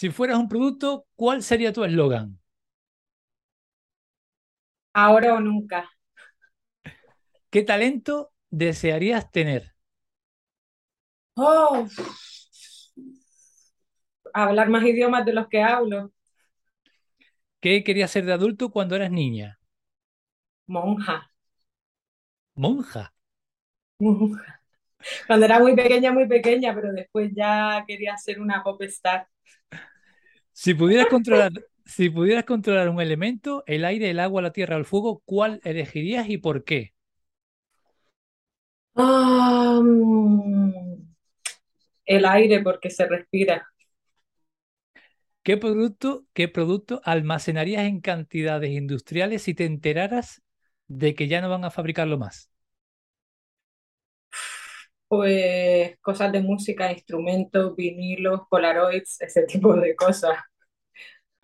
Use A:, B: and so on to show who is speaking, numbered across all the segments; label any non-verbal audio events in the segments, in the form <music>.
A: Si fueras un producto, ¿cuál sería tu eslogan?
B: Ahora o nunca.
A: ¿Qué talento desearías tener?
B: Oh, hablar más idiomas de los que hablo.
A: ¿Qué querías ser de adulto cuando eras niña?
B: Monja.
A: Monja.
B: Monja. Cuando era muy pequeña, muy pequeña, pero después ya quería ser una pop star.
A: Si pudieras controlar, si pudieras controlar un elemento, el aire, el agua, la tierra o el fuego, ¿cuál elegirías y por qué?
B: El aire porque se respira.
A: ¿Qué producto, qué producto almacenarías en cantidades industriales si te enteraras de que ya no van a fabricarlo más?
B: Pues cosas de música, instrumentos, vinilos, polaroids, ese tipo de cosas.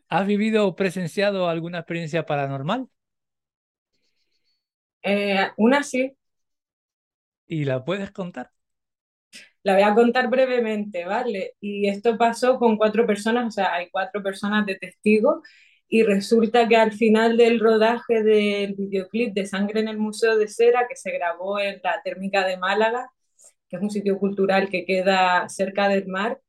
A: ¿Has vivido o presenciado alguna experiencia paranormal?
B: Eh, una sí,
A: ¿Y la puedes contar?
B: la voy a contar brevemente, ¿vale? Y esto pasó con cuatro personas, o sea, hay cuatro personas de testigo y resulta que al final del rodaje del videoclip de Sangre en el Museo de Cera, que se grabó en la Térmica de Málaga, que es un sitio cultural que queda cerca del mar,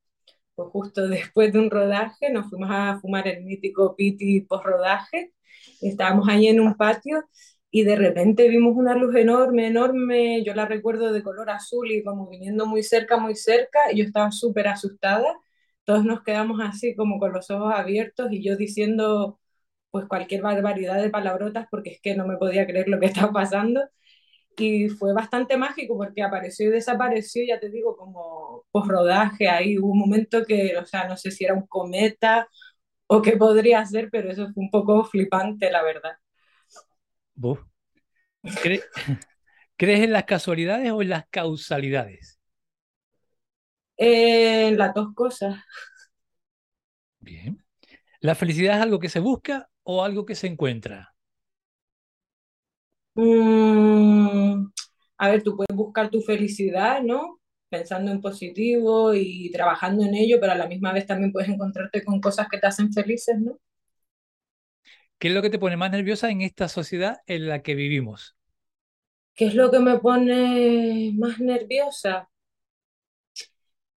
B: pues justo <laughs> después de un rodaje nos fuimos a fumar el mítico piti post rodaje, estábamos ahí en un patio y de repente vimos una luz enorme, enorme, yo la recuerdo de color azul y como viniendo muy cerca, muy cerca, y yo estaba súper asustada, todos nos quedamos así como con los ojos abiertos y yo diciendo pues cualquier barbaridad de palabrotas porque es que no me podía creer lo que estaba pasando y fue bastante mágico porque apareció y desapareció, ya te digo, como post rodaje ahí, hubo un momento que, o sea, no sé si era un cometa o qué podría ser, pero eso fue un poco flipante, la verdad.
A: Buf. ¿Cre- <laughs> ¿Crees en las casualidades o en las causalidades?
B: Eh, las dos cosas.
A: Bien. ¿La felicidad es algo que se busca o algo que se encuentra?
B: Mm, a ver, tú puedes buscar tu felicidad, ¿no? Pensando en positivo y trabajando en ello, pero a la misma vez también puedes encontrarte con cosas que te hacen felices, ¿no?
A: ¿Qué es lo que te pone más nerviosa en esta sociedad en la que vivimos?
B: ¿Qué es lo que me pone más nerviosa?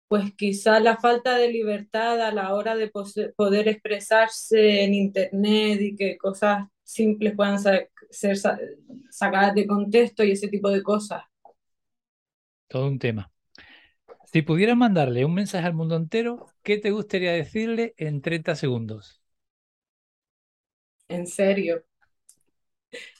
B: Pues quizá la falta de libertad a la hora de poder expresarse en internet y que cosas simples puedan sa- ser sa- sacadas de contexto y ese tipo de cosas.
A: Todo un tema. Si pudieras mandarle un mensaje al mundo entero, ¿qué te gustaría decirle en 30 segundos?
B: En serio.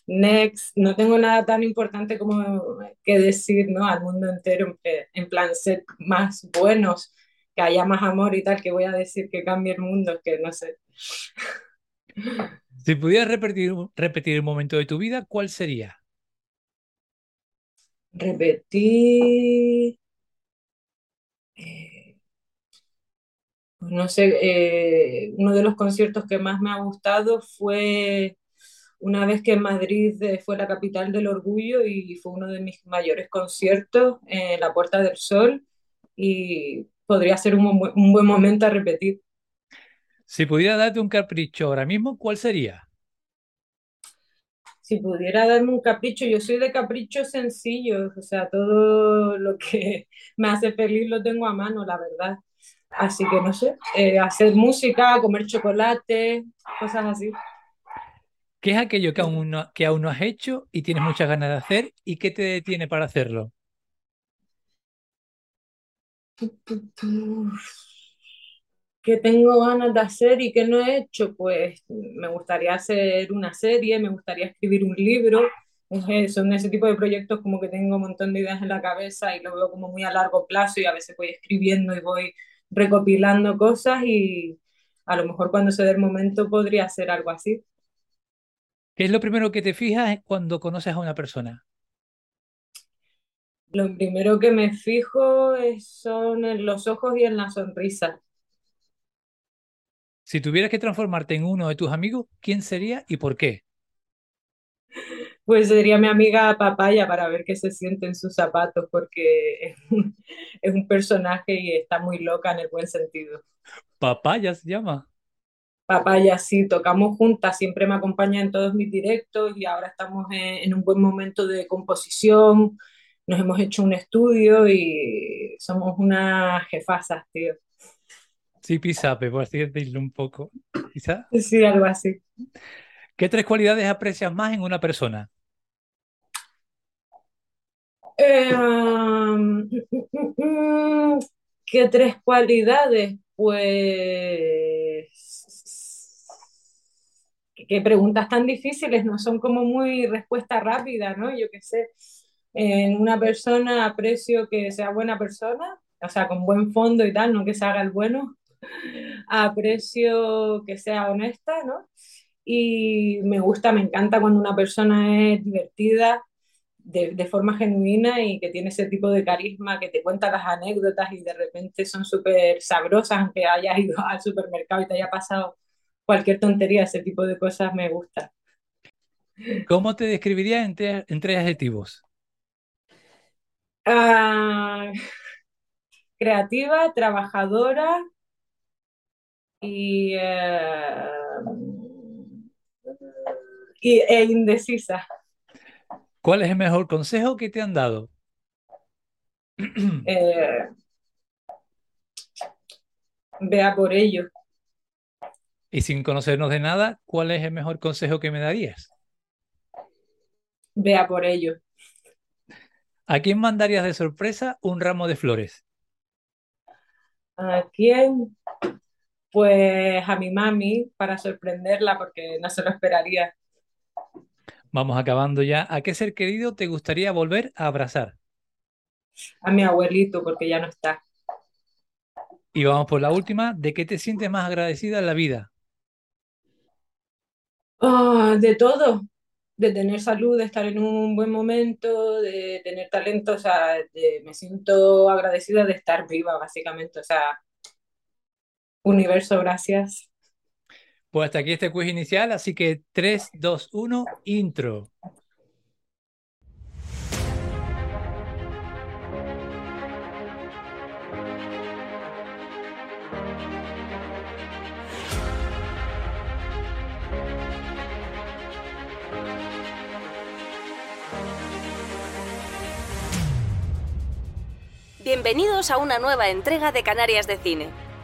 B: Next, no tengo nada tan importante como que decir, ¿no? Al mundo entero, en en plan, ser más buenos, que haya más amor y tal, que voy a decir que cambie el mundo, que no sé. <laughs>
A: Si pudieras repetir, repetir un momento de tu vida, ¿cuál sería?
B: Repetir, eh, pues no sé, eh, uno de los conciertos que más me ha gustado fue una vez que Madrid eh, fue la capital del orgullo y fue uno de mis mayores conciertos en la Puerta del Sol y podría ser un buen momento a repetir.
A: Si pudiera darte un capricho ahora mismo, ¿cuál sería?
B: Si pudiera darme un capricho, yo soy de caprichos sencillos, o sea, todo lo que <laughs> me hace feliz lo tengo a mano, la verdad. Así que no sé, eh, hacer música, comer chocolate, cosas así.
A: ¿Qué es aquello que aún no, que aún no has hecho y tienes muchas ganas de hacer y qué te detiene para hacerlo?
B: ¿Qué tengo ganas de hacer y qué no he hecho? Pues me gustaría hacer una serie, me gustaría escribir un libro. Que Son ese tipo de proyectos como que tengo un montón de ideas en la cabeza y lo veo como muy a largo plazo y a veces voy escribiendo y voy recopilando cosas y a lo mejor cuando se dé el momento podría hacer algo así.
A: ¿Qué es lo primero que te fijas cuando conoces a una persona?
B: Lo primero que me fijo es- son en los ojos y en la sonrisa.
A: Si tuvieras que transformarte en uno de tus amigos, ¿quién sería y por qué?
B: Pues sería mi amiga Papaya para ver qué se siente en sus zapatos, porque <laughs> es un, personaje y está muy loca en el buen sentido.
A: Papaya se llama.
B: Papaya, sí, tocamos juntas, siempre me acompaña en todos mis directos y ahora estamos en, en un buen momento de composición, nos hemos hecho un estudio y somos unas jefasas, tío.
A: Sí, pisape, por así decirlo un poco. Quizá.
B: Sí, algo así.
A: ¿Qué tres cualidades aprecias más en una persona?
B: Eh, mm, ¿qué tres cualidades? Pues qué preguntas tan difíciles, no son como muy respuesta rápida, ¿no? Yo qué sé, en una persona aprecio que sea buena persona, o sea, con buen fondo y tal, no que se haga el bueno, aprecio que sea honesta, ¿no? Y me gusta, me encanta cuando una persona es divertida, de, de, forma genuina y que tiene ese tipo de carisma que te cuenta las anécdotas y de repente son súper sabrosas, aunque hayas ido al supermercado y te haya pasado cualquier tontería, ese tipo de cosas me gusta.
A: ¿Cómo te describirías en, tres, en tres adjetivos?
B: Uh, <laughs> creativa, trabajadora y, uh, y, e indecisa.
A: ¿Cuál es el mejor consejo que te han dado?
B: Eh, vea por ello.
A: Y sin conocernos de nada, ¿cuál es el mejor consejo que me darías?
B: Vea por ello.
A: ¿A quién mandarías de sorpresa un ramo de flores?
B: ¿A quién? Pues a mi mami para sorprenderla porque no se lo esperaría.
A: Vamos acabando ya. ¿A qué ser querido te gustaría volver a abrazar?
B: A mi abuelito porque ya no está.
A: Y vamos por la última. ¿De qué te sientes más agradecida en la vida?
B: Oh, de todo, de tener salud, de estar en un buen momento, de tener talento, o sea, de, me siento agradecida de estar viva, básicamente, o sea, universo, gracias.
A: Pues hasta aquí este quiz inicial, así que 3, 2, 1, intro.
C: Bienvenidos a una nueva entrega de Canarias de Cine.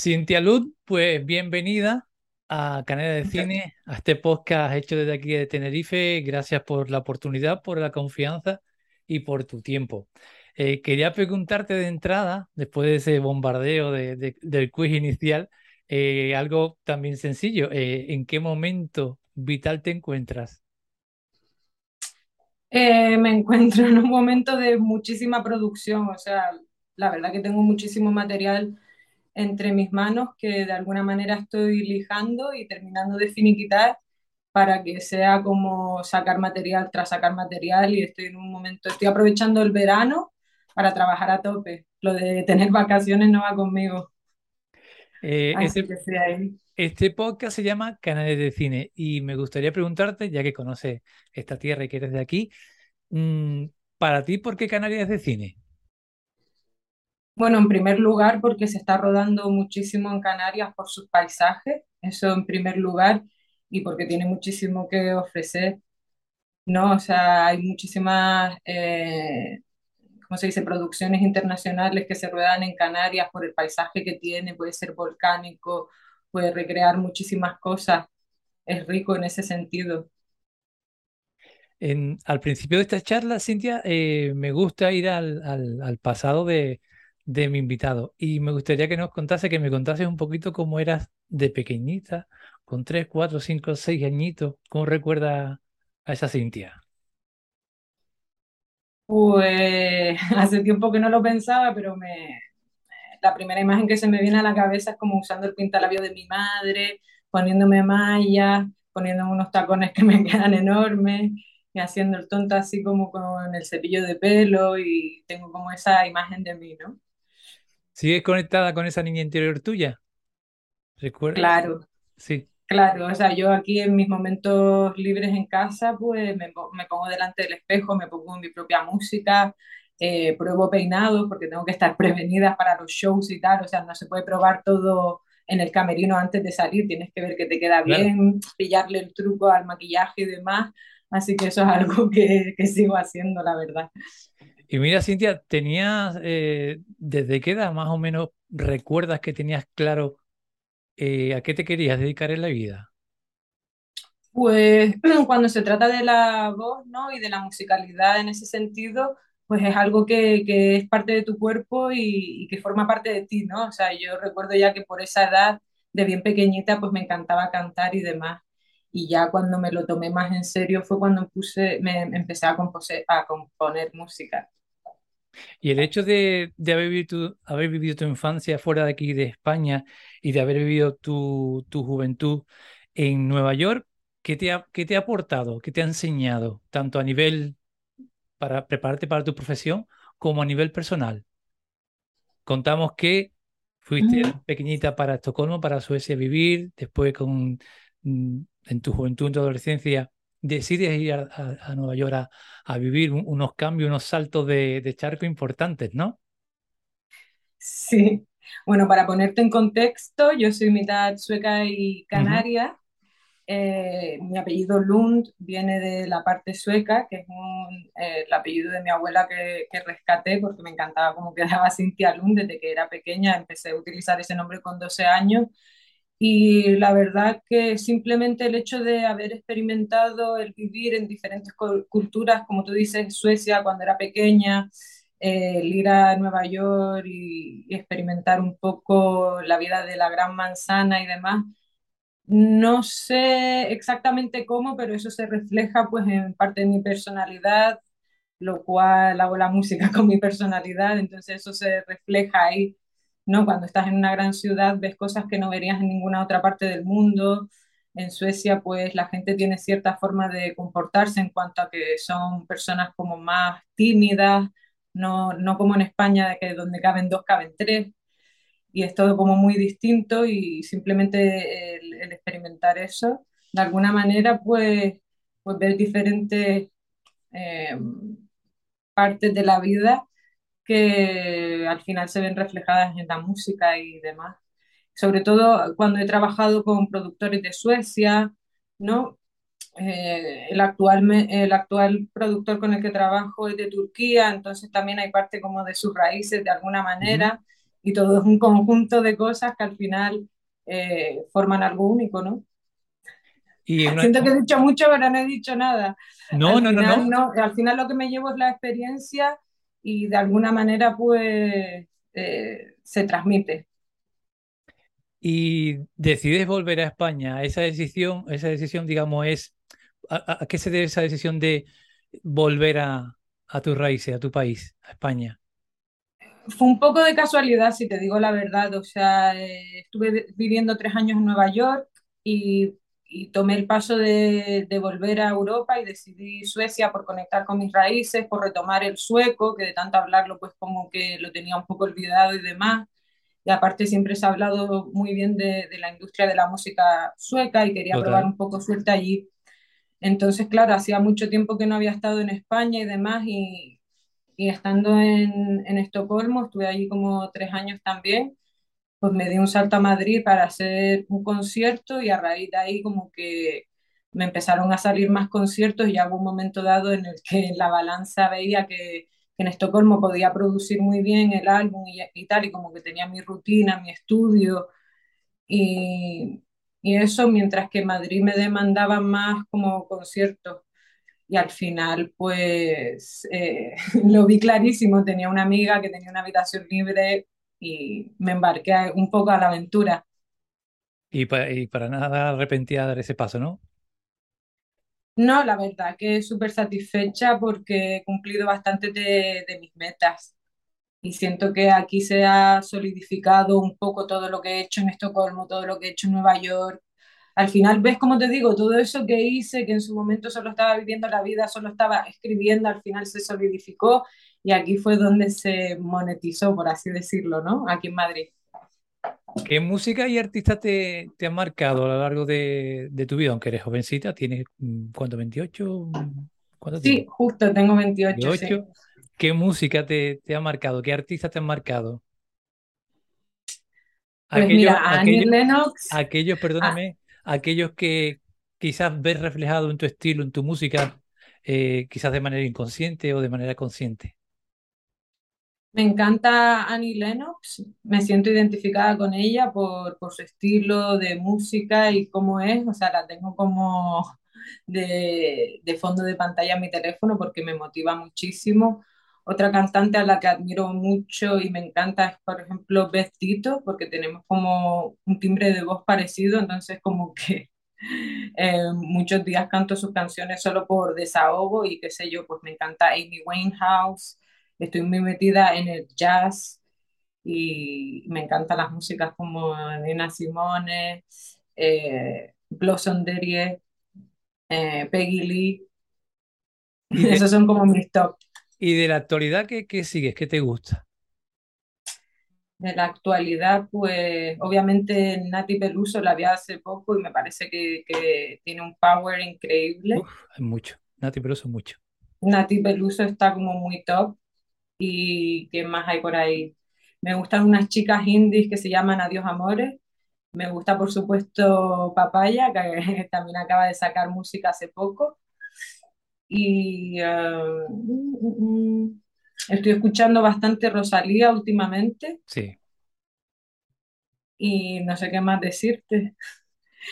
A: Cintia Luz, pues bienvenida a Canarias de Cine, a este podcast hecho desde aquí de Tenerife. Gracias por la oportunidad, por la confianza y por tu tiempo. Eh, quería preguntarte de entrada, después de ese bombardeo de, de, del quiz inicial, eh, algo también sencillo. Eh, ¿En qué momento vital te encuentras?
B: me encuentro en un momento de muchísima producción, o sea, la verdad que tengo muchísimo material entre mis manos que de alguna manera estoy lijando y terminando de finiquitar para que sea como sacar material tras sacar material y estoy en un momento, estoy aprovechando el verano para trabajar a tope. Lo de tener vacaciones no va conmigo.
A: Eh, este, este podcast se llama Canales de Cine y me gustaría preguntarte, ya que conoces esta tierra y que eres de aquí, mmm, para ti, ¿por qué Canarias de Cine?
B: Bueno, en primer lugar porque se está rodando muchísimo en Canarias por sus paisajes eso en primer lugar, y porque tiene muchísimo que ofrecer, ¿no? O sea, hay muchísimas, eh, ¿cómo se dice?, producciones internacionales que se ruedan en Canarias por el paisaje que tiene, puede ser volcánico, puede recrear muchísimas cosas, es rico en ese sentido.
A: En, al principio de esta charla, Cintia, eh, me gusta ir al, al, al pasado de, de, mi invitado y me gustaría que nos contase, que me contase un poquito cómo eras de pequeñita, con tres, cuatro, cinco, seis añitos, ¿cómo recuerda a esa Cintia?
B: Pues <laughs> hace tiempo que no lo pensaba, pero me, la primera imagen que se me viene a la cabeza es como usando el pintalabio de mi madre, poniéndome mallas, poniéndome unos tacones que me <laughs> quedan enormes y haciendo el tonto así como con el cepillo de pelo y tengo como esa imagen de mí, ¿no?
A: ¿Sigues conectada con esa niña interior tuya? ¿Recuerdas?
B: Claro.
A: Sí.
B: Claro, o sea, yo aquí en mis momentos libres en casa, pues me, me pongo delante del espejo, me pongo mi propia música, eh, pruebo peinados porque tengo que estar <laughs> prevenida para los shows y tal, o sea, no se puede probar todo en el camerino antes de salir, tienes que ver que te queda bien, pillarle el truco al maquillaje y demás, así que eso es <laughs> algo que, que sigo haciendo, la verdad.
A: Y mira, Cintia, ¿tenías, eh, desde qué edad más o menos recuerdas que tenías claro eh, ¿a qué te querías dedicar en la vida?
B: Pues <clears throat> cuando se trata de la voz, ¿no? Y de la musicalidad en ese sentido, pues es algo que, que es parte de tu cuerpo y, que forma parte de ti, ¿no? O sea, yo recuerdo ya que por esa edad, de bien pequeñita, pues me encantaba cantar y demás. Y ya cuando me lo tomé más en serio fue cuando me, empecé a componer música.
A: Y el hecho de, de haber, vivido tu, haber, vivido tu, infancia fuera de aquí, de España, y de haber vivido tu, tu juventud en Nueva York, ¿qué te, ha, ¿qué te ha aportado? ¿Qué te ha enseñado? Tanto a nivel para prepararte para tu profesión como a nivel personal. Contamos que fuiste pequeñita para Estocolmo, para Suecia vivir, después con, mm, en tu juventud, en tu adolescencia, decides ir a, a, a Nueva York a, a, vivir unos cambios, unos saltos de, de, charco importantes, ¿no?
B: Sí, bueno, para ponerte en contexto, yo soy mitad sueca y canaria. Uh -huh. eh, mi apellido Lund viene de la parte sueca, que es un, eh, el apellido de mi abuela que, que, rescaté porque me encantaba cómo <laughs> quedaba Cintia Lund desde que era pequeña. Empecé a utilizar ese nombre con 12 años y la verdad que simplemente el hecho de haber experimentado el vivir en diferentes culturas, como tú dices, Suecia cuando era pequeña, eh, el ir a Nueva York y, y, experimentar un poco la vida de la gran manzana y demás, no sé exactamente cómo, pero eso se refleja pues en parte de mi personalidad, lo cual hago la música <laughs> con mi personalidad, entonces eso se refleja ahí ¿no? Cuando estás en una gran ciudad ves cosas que no verías en ninguna otra parte del mundo. En Suecia, pues la gente tiene cierta forma de comportarse en cuanto a que son personas como más tímidas, no, no como en España, que donde caben dos, caben tres. Y es todo como muy distinto y simplemente el, el experimentar eso, de alguna manera, pues, pues ver diferentes eh, partes de la vida que al final se ven reflejadas en la música y demás. Sobre todo cuando he trabajado con productores de Suecia, ¿no? Eh, el, actual, el actual productor con el que trabajo es de Turquía, entonces también hay parte como de sus raíces de alguna manera, uh -huh. y todo es un conjunto de cosas que al final eh, forman algo único, ¿no? Y una... Siento que he dicho mucho, pero no he dicho nada.
A: No,
B: al
A: no,
B: final,
A: no,
B: no. Al final lo que me llevo es la experiencia y de alguna manera pues eh, se transmite.
A: Y decides volver a España, esa decisión, esa decisión digamos es, ¿a, a qué se debe esa decisión de volver a, a tus raíces, a tu país, a España?
B: Fue un poco de casualidad, si te digo la verdad. O sea, eh, estuve viviendo tres años en Nueva York y y tomé el paso de, de, volver a Europa y decidí Suecia por conectar con mis raíces, por retomar el sueco, que de tanto hablarlo pues como que lo tenía un poco olvidado y demás. Y aparte siempre se ha hablado muy bien de, de la industria de la música sueca y quería Total. probar un poco suerte allí. Entonces, claro, hacía mucho tiempo que no había estado en España y demás y, y estando en, en Estocolmo, estuve allí como tres años también pues me di un salto a Madrid para hacer un concierto y a raíz de ahí como que me empezaron a salir más conciertos y ya hubo un momento dado en el que la balanza veía que, en Estocolmo podía producir muy bien el álbum y, y, tal, y como que tenía mi rutina, mi estudio, y, y eso mientras que Madrid me demandaba más como conciertos. Y al final, pues eh, <laughs> lo vi clarísimo. Tenía una amiga que tenía una habitación libre y me embarqué un poco a la aventura.
A: Y para, y para nada arrepentida de dar ese paso, ¿no?
B: No, la verdad que súper satisfecha porque he cumplido bastante de, de, mis metas y siento que aquí se ha solidificado un poco todo lo que he hecho en Estocolmo, todo lo que he hecho en Nueva York. Al final ves, como te digo, todo eso que hice, que en su momento solo estaba viviendo la vida, solo estaba escribiendo, al final se solidificó y aquí fue donde se monetizó, por así decirlo, ¿no? Aquí en Madrid.
A: ¿Qué música y artista te, te han marcado a lo largo de, de, tu vida? Aunque eres jovencita, ¿tienes mm, cuánto? ¿28?
B: ¿Cuánto sí, tienes? justo, tengo 28.
A: 28. Sí. ¿Qué música te, te, ha marcado? ¿Qué artista te han marcado?
B: Pues aquellos, mira, Annie
A: aquellos,
B: Lennox.
A: Aquellos, perdóname, ah. aquellos que quizás ves reflejado en tu estilo, en tu música, eh, quizás de manera inconsciente o de manera consciente.
B: Me encanta Annie Lennox, me siento identificada con ella por, por, su estilo de música y cómo es, o sea, la tengo como <laughs> de, de, fondo de pantalla en mi teléfono porque me motiva muchísimo. Otra cantante a la que admiro mucho y me encanta es, por ejemplo, Beth Tito, porque tenemos como un timbre de voz parecido, entonces como que <laughs> eh, muchos días canto sus canciones solo por desahogo y qué sé yo, pues me encanta Amy Winehouse estoy muy metida en el jazz y me encantan las músicas como Nina Simone, eh, Blossom Derie, eh, Peggy Lee. <laughs> Esos son como mis top.
A: ¿Y de la actualidad qué, qué sigues? ¿Qué te gusta?
B: De la actualidad, pues obviamente Nati Peluso la vi hace poco y me parece que, que tiene un power increíble.
A: Uf, hay mucho. Nati Peluso mucho.
B: Nati Peluso está como muy top y qué más hay por ahí. Me gustan unas chicas indies que se llaman Adiós Amores. Me gusta, por supuesto, Papaya, que <laughs> también acaba de sacar música hace poco. Y uh, estoy escuchando bastante Rosalía últimamente.
A: Sí.
B: Y no sé qué más decirte.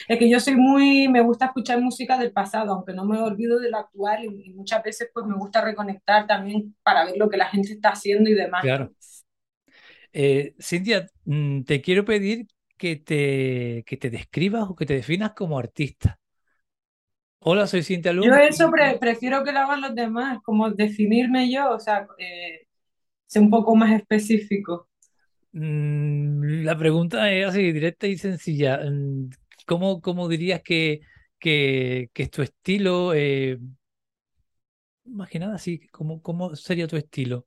B: Es que yo soy muy, me gusta escuchar música del pasado, aunque no me olvido de lo actual y, y, muchas veces pues me gusta reconectar también para ver lo que la gente está haciendo y demás.
A: Claro. Eh, Cintia, mm, te quiero pedir que te, que te describas o que te definas como artista. Hola, soy Cintia Luz.
B: Yo eso pre prefiero que lo hagan los demás, como definirme yo, o sea, eh, ser un poco más específico.
A: Mm, la pregunta es así, directa y sencilla. ¿Cómo, cómo dirías que, que, que, es tu estilo? Eh, más que nada, sí, ¿cómo, ¿cómo sería tu estilo?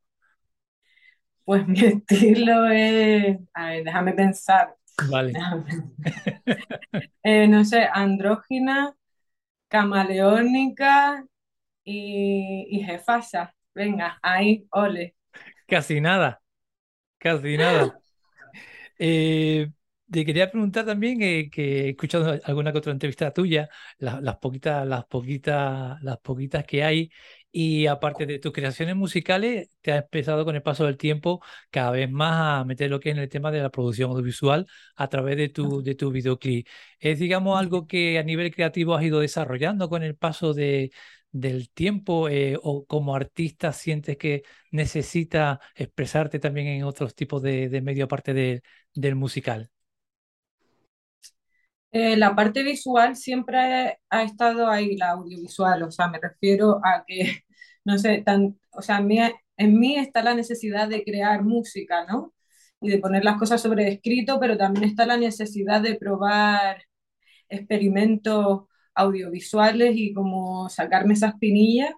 B: Pues <laughs> mi estilo es, a ver, déjame pensar.
A: Vale.
B: Déjame. <laughs> eh, no sé, andrógina, camaleónica y, y jefasa. Venga, ahí, ole.
A: Casi nada, casi nada. <laughs> Eh, te quería preguntar también eh, que he escuchado alguna que otra entrevista tuya, la- las poquitas, las poquitas, las poquitas que hay, y aparte de tus creaciones musicales, te has empezado con el paso del tiempo cada vez más a meter lo que es en el tema de la producción audiovisual a través de tu, de tu videoclip. ¿Es, digamos, algo que a nivel creativo has ido desarrollando con el paso de, del tiempo eh, o como artista sientes que necesita expresarte también en otros tipos de, de medio aparte de- del musical?
B: Eh, la parte visual siempre ha estado ahí, la audiovisual, o sea, me refiero a que, <laughs> no sé, tan, o sea, en mí, en mí está la necesidad de crear música, ¿no? Y de poner las cosas sobre escrito, pero también está la necesidad de probar experimentos audiovisuales y como sacarme esas pinillas.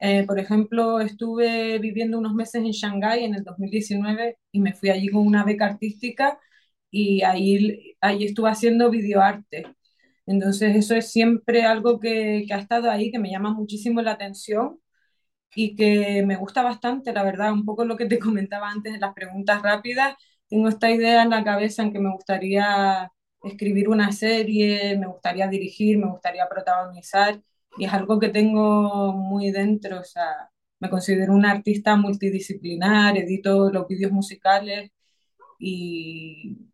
B: Eh, por ejemplo, estuve viviendo unos meses en Shanghái en el 2019 y me fui allí con una beca artística y ahí, ahí estuve haciendo videoarte. Entonces eso es siempre algo que, que, ha estado ahí, que me llama muchísimo la atención y que me gusta bastante, la verdad, un poco lo que te <laughs> comentaba antes en las preguntas rápidas, tengo esta idea en la cabeza en que me gustaría escribir una serie, me gustaría dirigir, me gustaría protagonizar y es algo que tengo muy dentro, o sea, me considero una artista multidisciplinar, edito los vídeos musicales y,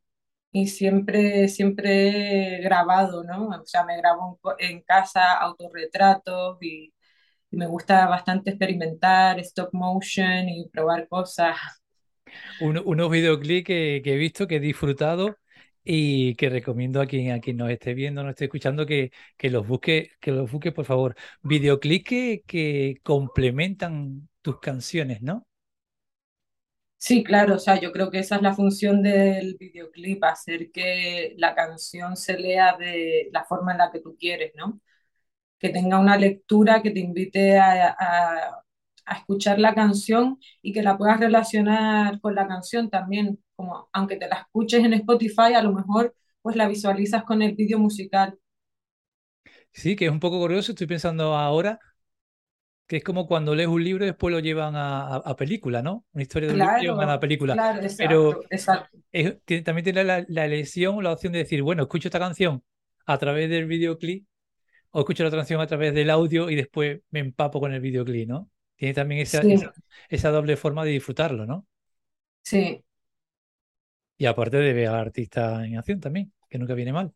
B: y siempre, siempre he grabado, ¿no? O sea, me grabo en casa autorretratos y, y me gusta bastante experimentar stop motion y probar cosas.
A: unos videoclips que, que, he visto, que he disfrutado y que recomiendo a quien, a quien nos esté viendo, nos esté escuchando, que, que los busque, que los busque, por favor. Videoclips que, que complementan tus canciones, ¿no?
B: Sí, claro, o sea, yo creo que esa es la función del videoclip, hacer que la canción se lea de la forma en la que tú quieres, ¿no? Que tenga una lectura que te invite a, escuchar la canción y que la puedas relacionar con la canción también, como aunque te la escuches en Spotify, a lo mejor pues la visualizas con el vídeo musical.
A: Sí, que es un poco curioso, estoy pensando ahora que es como cuando lees un libro y después lo llevan a, a, película, ¿no? Una historia de un
B: claro,
A: libro llevan a la película.
B: Claro, exacto,
A: Pero
B: exacto.
A: Es, también tiene la, la, elección, la opción de decir, bueno, escucho esta canción a través del videoclip o escucho la canción a través del audio y después me empapo con el videoclip, ¿no? Tiene también esa,
B: Sí,
A: esa, esa doble forma de disfrutarlo, ¿no?
B: sí,
A: Y aparte de ver al artista en acción también, que nunca viene mal.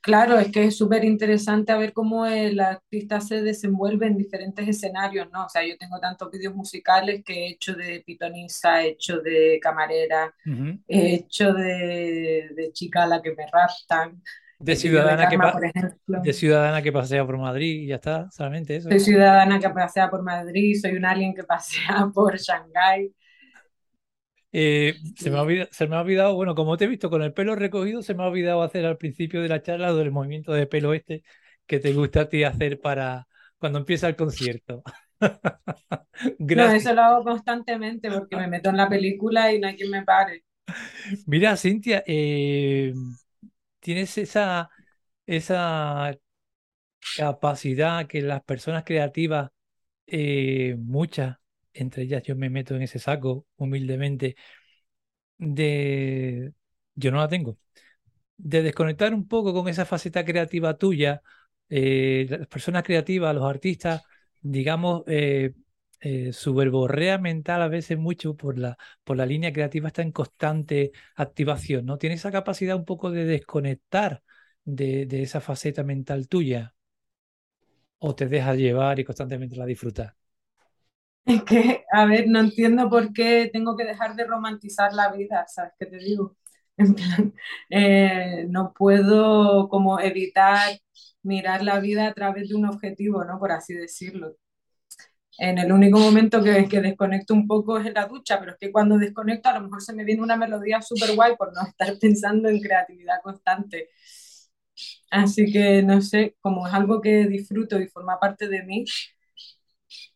B: Claro, es que es súper interesante a ver cómo el artista se desenvuelve en diferentes escenarios, ¿no? O sea, yo tengo tantos vídeos musicales que he hecho de pitonisa, he hecho de camarera, he hecho de, de chica a la que me raptan,
A: De ciudadana que,
B: por
A: de ciudadana que pasea por Madrid y ya está, solamente eso.
B: Soy ciudadana que pasea por Madrid, soy un alien que <laughs> pasea por Shanghái.
A: Eh, se me ha olvidado, se me ha olvidado, bueno, como te he visto con el pelo recogido, se me ha olvidado hacer al principio de la charla del movimiento de pelo este que te gusta a ti hacer para cuando empieza el concierto. <laughs>
B: No, eso lo hago constantemente porque me meto en la película y no hay quien me pare.
A: Mira, Cintia, eh, tienes esa, esa capacidad que las personas creativas, eh, muchas, entre ellas yo me meto en ese saco humildemente, de... Yo no la tengo. De desconectar un poco con esa faceta creativa tuya, eh, las personas creativas, los artistas, digamos, eh, eh, su verborrea mental a veces mucho por la, por la línea creativa está en constante activación, ¿no? Tiene esa capacidad un poco de desconectar de, de esa faceta mental tuya o te dejas llevar y constantemente la disfrutas.
B: Es que, a ver, no entiendo por qué tengo que dejar de romantizar la vida, ¿sabes qué te digo? <laughs> En plan, eh, no puedo como evitar mirar la vida a través de un objetivo, ¿no? Por así decirlo. En el único momento que, que desconecto un poco es en la ducha, pero es que cuando desconecto a lo mejor se me viene una melodía súper guay por no <laughs> estar pensando en creatividad constante. Así que no sé, como es algo que disfruto y forma parte de mí,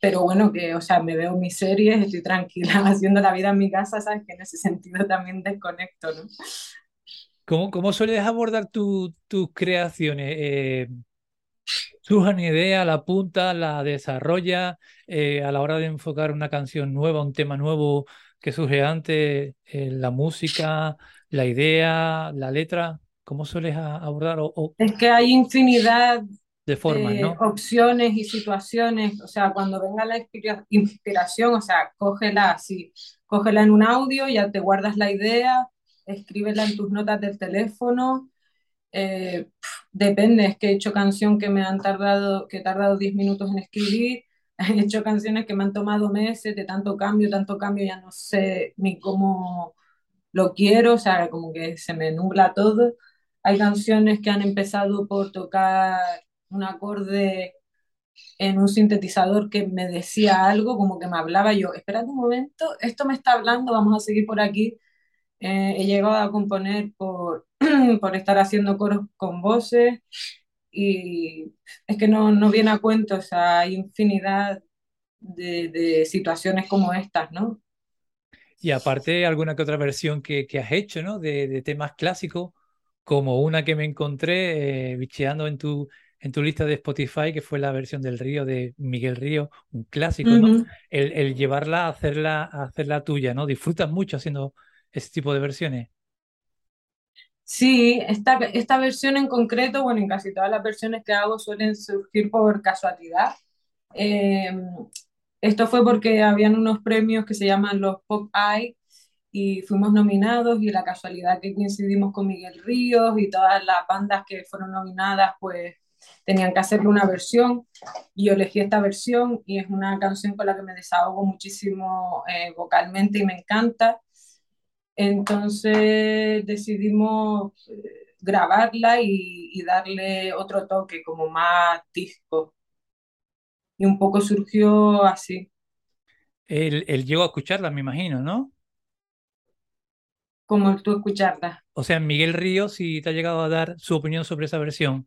B: pero bueno, que, o sea, me veo mis series, estoy tranquila <laughs> haciendo la vida en mi casa, ¿sabes? Que en ese sentido también desconecto, ¿no?
A: ¿Cómo, cómo sueles abordar tu- tus creaciones? Eh, ¿surge una idea, la apunta, la desarrolla eh, a la hora de enfocar una canción nueva, un tema nuevo que surge antes, eh, la música, la idea, la letra? ¿Cómo sueles abordar o, o
B: Es que hay infinidad
A: de formas,
B: de
A: ¿no?
B: opciones y situaciones, o sea, cuando venga la inspira- inspiración, o sea, cógela así, cógela en un audio, ya te guardas la idea, escríbela en tus notas del teléfono, eh, depende, es que he hecho canción que me han tardado, que he tardado 10 minutos en escribir, <laughs> he hecho canciones que me han tomado meses de tanto cambio, tanto cambio, ya no sé ni cómo lo quiero, o sea, como que se me nubla todo. Hay canciones que han empezado por tocar un acorde en un sintetizador que me decía algo, como que me hablaba yo, espérate un momento, esto me está hablando, vamos a seguir por aquí. Eh, he llegado a componer por, <clears throat> por estar haciendo coros con voces y es que no, no viene a cuento, o sea, hay infinidad de, de situaciones como estas, ¿no?
A: Y aparte, alguna que otra versión que, que has hecho, ¿no? De, de temas clásicos, como una que me encontré eh, bicheando en tu, en tu lista de Spotify, que fue la versión del Río de Miguel Río, un clásico, ¿no? El llevarla a hacerla, a hacerla tuya, ¿no? Disfrutas mucho haciendo ese tipo de versiones.
B: Sí, esta, esta versión en concreto, bueno, en casi todas las versiones que hago suelen surgir por casualidad. Eh, esto fue porque habían unos premios que se llaman los Pop Eye y fuimos nominados y la casualidad que coincidimos con Miguel Ríos y todas las bandas que fueron nominadas pues tenían que hacerle una versión y yo elegí esta versión y es una canción con la que me desahogo muchísimo eh, vocalmente y me encanta entonces decidimos eh, grabarla y, darle otro toque, como más disco. Y un poco surgió así.
A: Él, llegó a escucharla, me imagino, ¿no?
B: Como tú escucharla.
A: O sea, Miguel Ríos, si te ha llegado a dar su opinión sobre esa versión.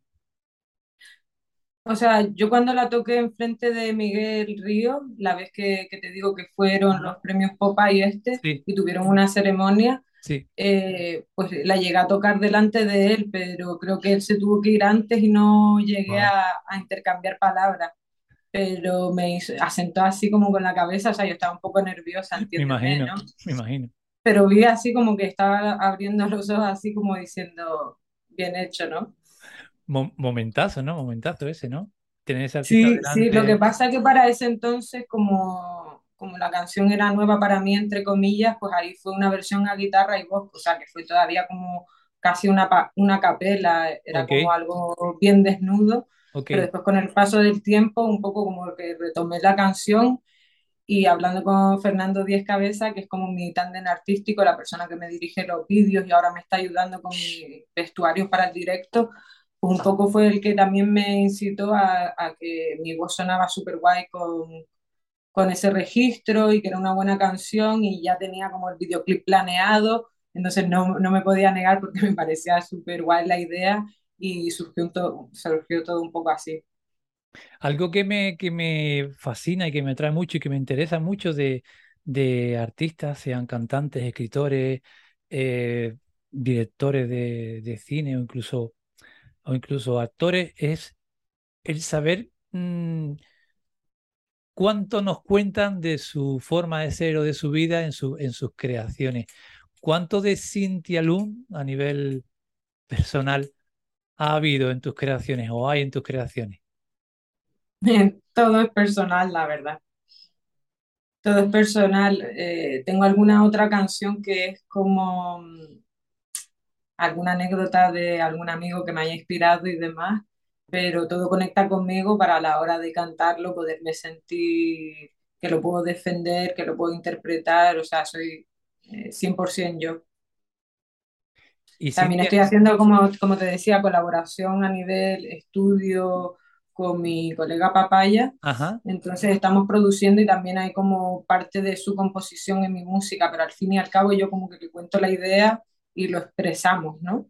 B: O sea, yo cuando la toqué enfrente de Miguel Río, la vez que, te digo que fueron los premios Popa y este, y tuvieron una ceremonia, eh, pues la llegué a tocar delante de él, pero creo que él se tuvo que ir antes y no llegué a, intercambiar palabras. Pero me hizo, asentó así como con la cabeza, o sea, yo estaba un poco nerviosa,
A: Me imagino, me imagino.
B: Pero vi así como que estaba abriendo los ojos así como diciendo, bien hecho, ¿no?
A: Momentazo, ¿no? Momentazo ese, ¿no?
B: Tener ese sí, sí, lo que pasa es que para ese entonces, como, como la canción era nueva para mí, entre comillas, pues ahí fue una versión a guitarra y voz, o sea, que fue todavía como casi una, una capela, era como algo bien desnudo, pero después con el paso del tiempo, un poco como que retomé la canción y hablando con Fernando Díez Cabeza, que es como mi tándem artístico, la persona que me dirige los vídeos y ahora me está ayudando con mi vestuario para el directo, un poco fue el que también me incitó a, que mi voz sonaba súper guay con, con ese registro y que era una buena canción y ya tenía como el videoclip planeado, entonces no, no me podía negar porque <laughs> me parecía súper guay la idea y surgió todo, surgió todo un poco así.
A: Algo que me, que me fascina y que me atrae mucho y que me interesa mucho de, de artistas, sean cantantes, escritores, eh, directores de, de, cine o incluso o incluso actores es el saber mm, cuánto nos cuentan de su forma de ser o de su vida en, su, en sus creaciones. ¿Cuánto de Cynthia Lund a nivel personal ha habido en tus creaciones o hay en tus creaciones? <laughs>
B: Todo es personal, la verdad. Todo es personal. Eh, tengo alguna otra canción que es como mm, alguna anécdota de algún amigo que me haya inspirado y demás, pero todo conecta conmigo para a la hora de cantarlo poderme sentir que lo puedo defender, que lo puedo interpretar, o sea, soy 100% eh, yo. Y También estoy haciendo, como, como te decía, colaboración a nivel estudio con mi colega Papaya. Entonces estamos produciendo y también hay como parte de su composición en mi música, pero al fin y al cabo yo como que le cuento la idea y lo expresamos, ¿no?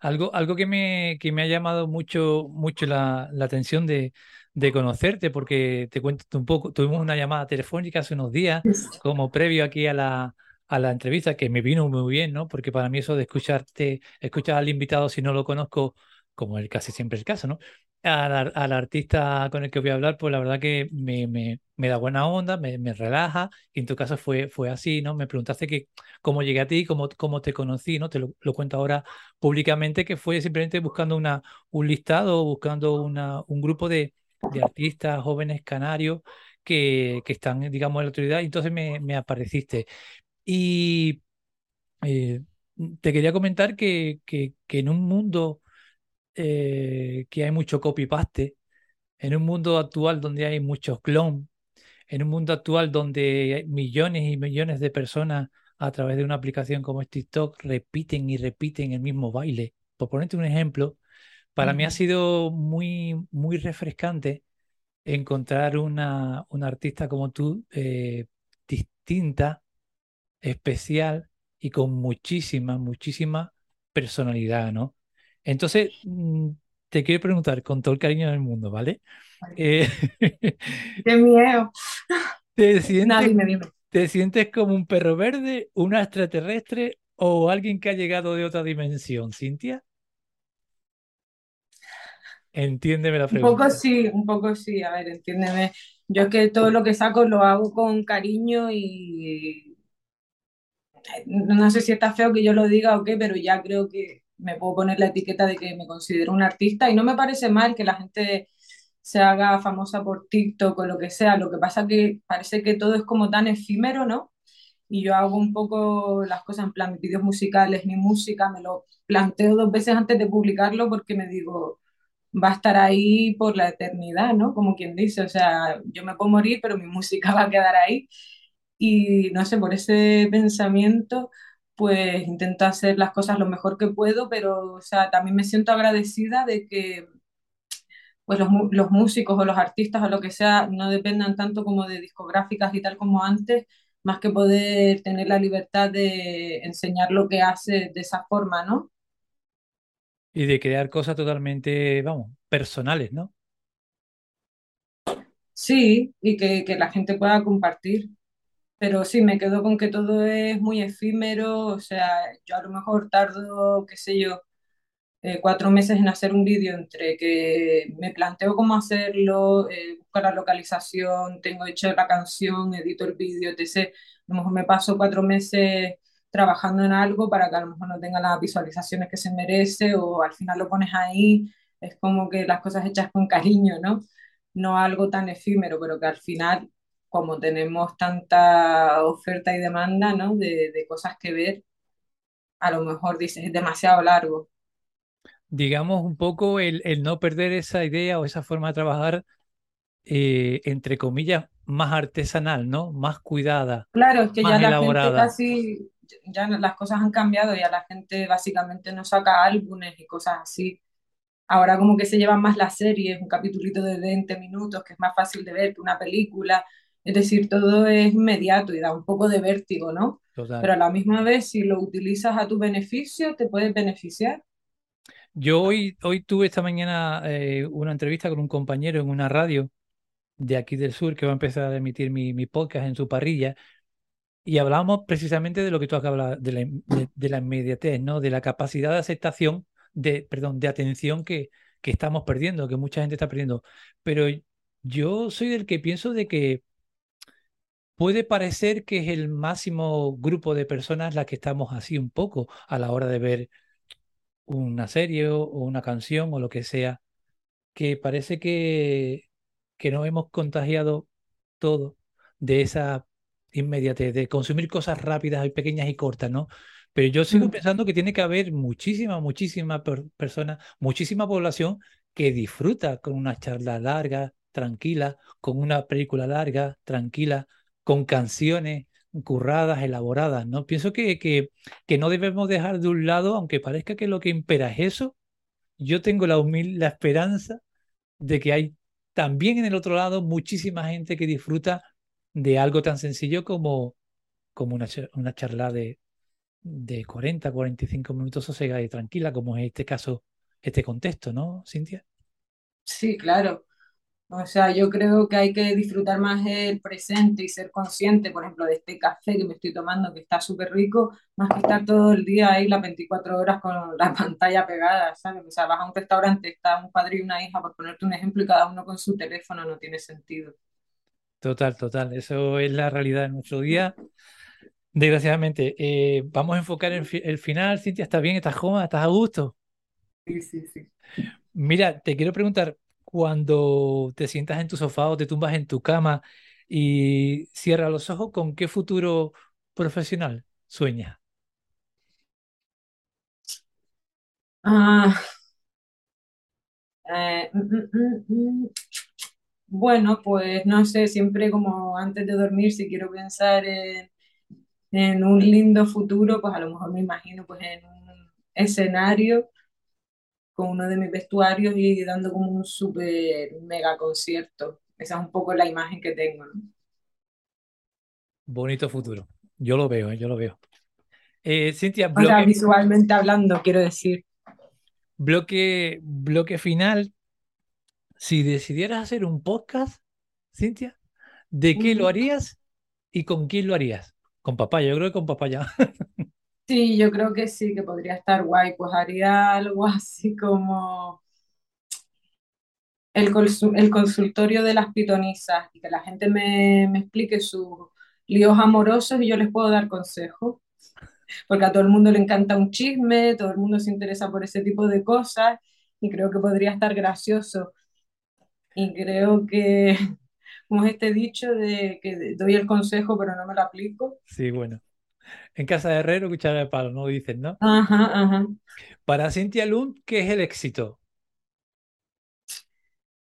A: Algo, algo que, me, que me ha llamado mucho, mucho la, la atención de, de, conocerte, porque te cuento un poco, tuvimos una llamada telefónica hace unos días, como previo aquí a la, a la entrevista, que me vino muy bien, ¿no? Porque para mí eso de escucharte, escuchar al invitado si no lo conozco, como el casi siempre el caso, ¿no? Al, artista con el que voy a hablar, pues la verdad que me, me, me da buena onda, me, me, relaja, y en tu caso fue, fue así, ¿no? Me preguntaste que cómo llegué a ti, cómo, cómo te conocí, ¿no? Te lo, cuento ahora públicamente, que fue simplemente buscando una, un listado, buscando una, un grupo de, de artistas jóvenes canarios que, que, están, digamos, en la autoridad, entonces me, me apareciste. Y eh, te quería comentar que, que, que en un mundo eh, que hay mucho copy-paste, en un mundo actual donde hay muchos clones, en un mundo actual donde hay millones y millones de personas a través de una aplicación como TikTok repiten y repiten el mismo baile. Por ponerte un ejemplo, para mí ha sido muy, muy refrescante encontrar una, una artista como tú, eh, distinta, especial y con muchísima, muchísima personalidad, ¿no? Entonces, mm, te quiero preguntar con todo el cariño del mundo, ¿vale?
B: Eh, <laughs> ¡Qué miedo!
A: ¿te sientes, ¿Te sientes como un perro verde, un extraterrestre o alguien que ha llegado de otra dimensión, Cintia? Entiéndeme la pregunta.
B: Un poco sí, un poco sí, a ver, entiéndeme. Yo es que todo lo que saco lo hago con cariño y no sé si está feo que yo lo diga o qué, pero ya creo que me puedo poner la etiqueta de que me considero un artista y no me parece mal que la gente se haga famosa por TikTok o lo que sea. Lo que pasa que parece que todo es como tan efímero, ¿no? Y yo hago un poco las cosas en plan, vídeos musicales, mi música, me lo planteo dos veces antes de publicarlo porque me digo, va a estar ahí por la eternidad, ¿no? Como quien dice, o sea, yo me puedo morir, pero mi música <laughs> va a quedar ahí. Y no sé, por ese pensamiento, pues intento hacer las cosas lo mejor que puedo, pero, o sea, también me siento agradecida de que pues los, los músicos o los artistas o lo que sea no dependan tanto como de discográficas y tal como antes, más que poder tener la libertad de enseñar lo que hace de esa forma, ¿no?
A: Y de crear cosas totalmente, vamos, personales, ¿no?
B: Sí, y que, que la gente pueda compartir. Pero sí, me quedo con que todo es muy efímero, o sea, yo a lo mejor tardo, qué sé yo, eh, cuatro meses en hacer un vídeo entre que me planteo cómo hacerlo, eh, busco la localización, tengo hecho la canción, edito el vídeo, etc. A lo mejor me paso cuatro meses trabajando en algo para que a lo mejor no tenga las visualizaciones que se merece o al final lo pones ahí, es como que las cosas hechas con cariño, ¿no? No algo tan efímero, pero que al final, como tenemos tanta oferta y demanda, ¿no? De, de cosas que ver, a lo mejor dices, es demasiado largo
A: digamos, un poco el, el, no perder esa idea o esa forma de trabajar, eh, entre comillas, más artesanal, ¿no? Más cuidada.
B: Claro, es que
A: más
B: ya la
A: elaborada.
B: gente casi, ya las cosas han cambiado, ya la gente básicamente no saca álbumes y cosas así. Ahora como que se llevan más las series, un capitulito de 20 minutos, que es más fácil de ver que una película. Es decir, todo es inmediato y da un poco de vértigo, ¿no?
A: Total.
B: Pero a la misma vez, si lo utilizas a tu beneficio, te puedes beneficiar.
A: Yo hoy, hoy tuve esta mañana eh, una entrevista con un compañero en una radio de aquí del sur que va a empezar a emitir mi, mi podcast en su parrilla y hablábamos precisamente de lo que tú acabas de la, de, de la inmediatez, ¿no? De la capacidad de aceptación, de, perdón, de atención que, que estamos perdiendo, que mucha gente está perdiendo. Pero yo soy del que pienso de que puede parecer que es el máximo grupo de personas las que estamos así un poco a la hora de ver una serie o una canción o lo que sea, que parece que, que nos hemos contagiado todo de esa inmediatez, de consumir cosas rápidas y pequeñas y cortas, ¿no? Pero yo sigo pensando que tiene que haber muchísima, muchísima per- personas, muchísima población que disfruta con una charla larga, tranquila, con una película larga, tranquila, con canciones curradas, elaboradas, ¿no? Pienso que, que, que no debemos dejar de un lado, aunque parezca que lo que impera es eso, yo tengo la humilde la esperanza de que hay también en el otro lado muchísima gente que disfruta de algo tan sencillo como, como una, una charla de, de 40, 45 minutos sosegada y tranquila, como es este caso, este contexto, ¿no, Cintia?
B: Sí, claro. O sea, yo creo que hay que disfrutar más el presente y ser consciente, por ejemplo, de este café que me estoy tomando, que está súper rico, más que estar todo el día ahí las 24 horas con <laughs> la pantalla pegada, ¿sabes? O sea, vas a un restaurante, está un padre y una hija, por ponerte un ejemplo, y cada uno con su teléfono, no tiene sentido.
A: Total, total. Eso es la realidad de nuestro día. Desgraciadamente, eh, vamos a enfocar el, el final. Cintia, ¿estás bien? ¿Estás cómoda? ¿Estás a gusto?
B: Sí, sí, sí.
A: Mira, te quiero preguntar, cuando te sientas en tu sofá o te tumbas en tu cama y cierras los ojos, ¿con qué futuro profesional sueñas?
B: Ah, eh, mm, mm, mm. Bueno, pues no sé, siempre como antes de dormir, si quiero pensar en, en un lindo futuro, pues a lo mejor me imagino pues en un escenario con uno de mis vestuarios y dando como un súper mega concierto. Esa es un poco la imagen que tengo, ¿no?
A: Bonito futuro. Yo lo veo, ¿eh? Yo lo veo. Eh, Cintia,
B: O sea,
A: bloque,
B: visualmente hablando, quiero decir.
A: bloque, bloque final. Si decidieras hacer un podcast, Cintia, ¿de qué lo harías y con quién lo harías? Con papá, yo creo que con papá ya. <laughs>
B: Sí, yo creo que sí, que podría estar guay. Pues haría algo <laughs> así como el, el consultorio de las pitonisas y que la gente me, me explique sus líos amorosos y yo les puedo dar consejos. porque a todo el mundo le encanta un chisme, todo el mundo se interesa por ese tipo de cosas y creo que podría estar gracioso. Y creo que, <laughs> como es este dicho de que doy el consejo pero no me lo aplico.
A: Sí, bueno. En casa de herrero, cuchara de palo, no dicen, ¿no?
B: Ajá, ajá.
A: Para Cintia Lund, ¿qué es el éxito?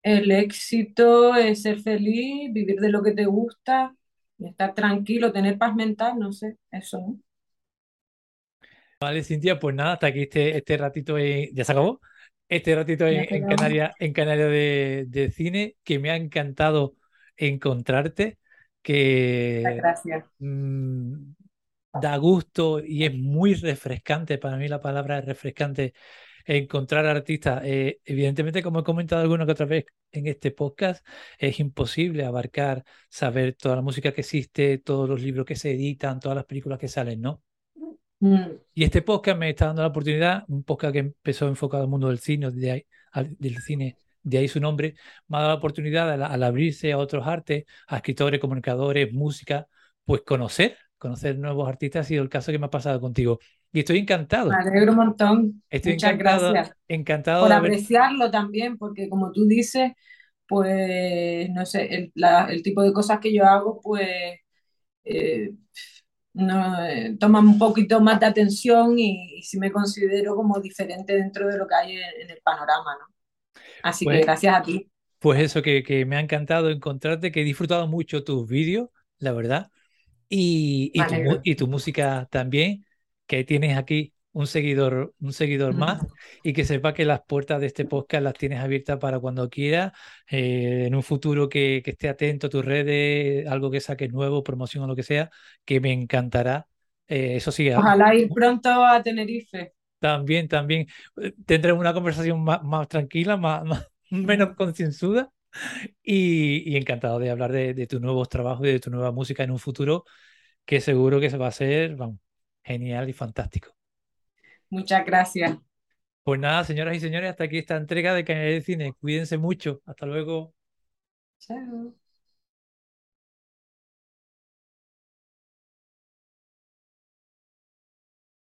B: El éxito es ser feliz, vivir de lo que te gusta, estar tranquilo, tener paz mental, no sé, eso, ¿no?
A: Vale, Cintia, pues nada, hasta aquí este, este ratito, ya se acabó, este ratito en, en Canarias en Canaria de, de, cine, que me ha encantado encontrarte, que
B: Gracias.
A: Mmm, da gusto y es muy refrescante, para mí la palabra es refrescante, encontrar artistas. Eh, evidentemente, como he comentado alguna que otra vez en este podcast, es imposible abarcar, saber toda la música que existe, todos los libros que se editan, todas las películas que salen, ¿no?
B: Mm.
A: Y este podcast me está dando la oportunidad, un podcast que empezó enfocado al mundo del cine, de ahí, del cine, de ahí su nombre, me ha dado la oportunidad al, al abrirse a otros artes, a escritores, comunicadores, música, pues conocer conocer nuevos artistas ha sido el caso que me ha pasado contigo. Y estoy encantado.
B: Me alegro un montón.
A: Estoy
B: Muchas
A: encantado,
B: gracias.
A: encantado
B: Por
A: de haber-
B: apreciarlo también, porque como tú dices, pues, no sé, el, la- el tipo de cosas que yo hago, pues, eh, no, eh, toman un poquito más de atención y, y sí me considero como diferente dentro de lo que hay en, en el panorama, ¿no? Así
A: Pues-
B: que gracias a ti.
A: Pues eso, que, que me ha encantado encontrarte, que he disfrutado mucho tus vídeos, la verdad, y, y, tu, y música también, que tienes aquí un seguidor, un seguidor más, y que sepa que las puertas de este podcast las tienes abiertas para cuando quieras, eh, en un futuro que, que esté atento a tus redes, algo que saques nuevo, promoción o lo que sea, que me encantará. Eh, eso sí,
B: Ojalá ir pronto a Tenerife.
A: también, también eh, tendremos una conversación más, más tranquila, más, <laughs> más- menos concienzuda y, y encantado de hablar de, de tus nuevos trabajos y de tu nueva música en un futuro que seguro que se va a vamos, genial y fantástico.
B: Muchas gracias.
A: Pues nada, señoras y señores, hasta aquí esta entrega de Canal de Cine. Cuídense mucho. Hasta luego.
B: Chao.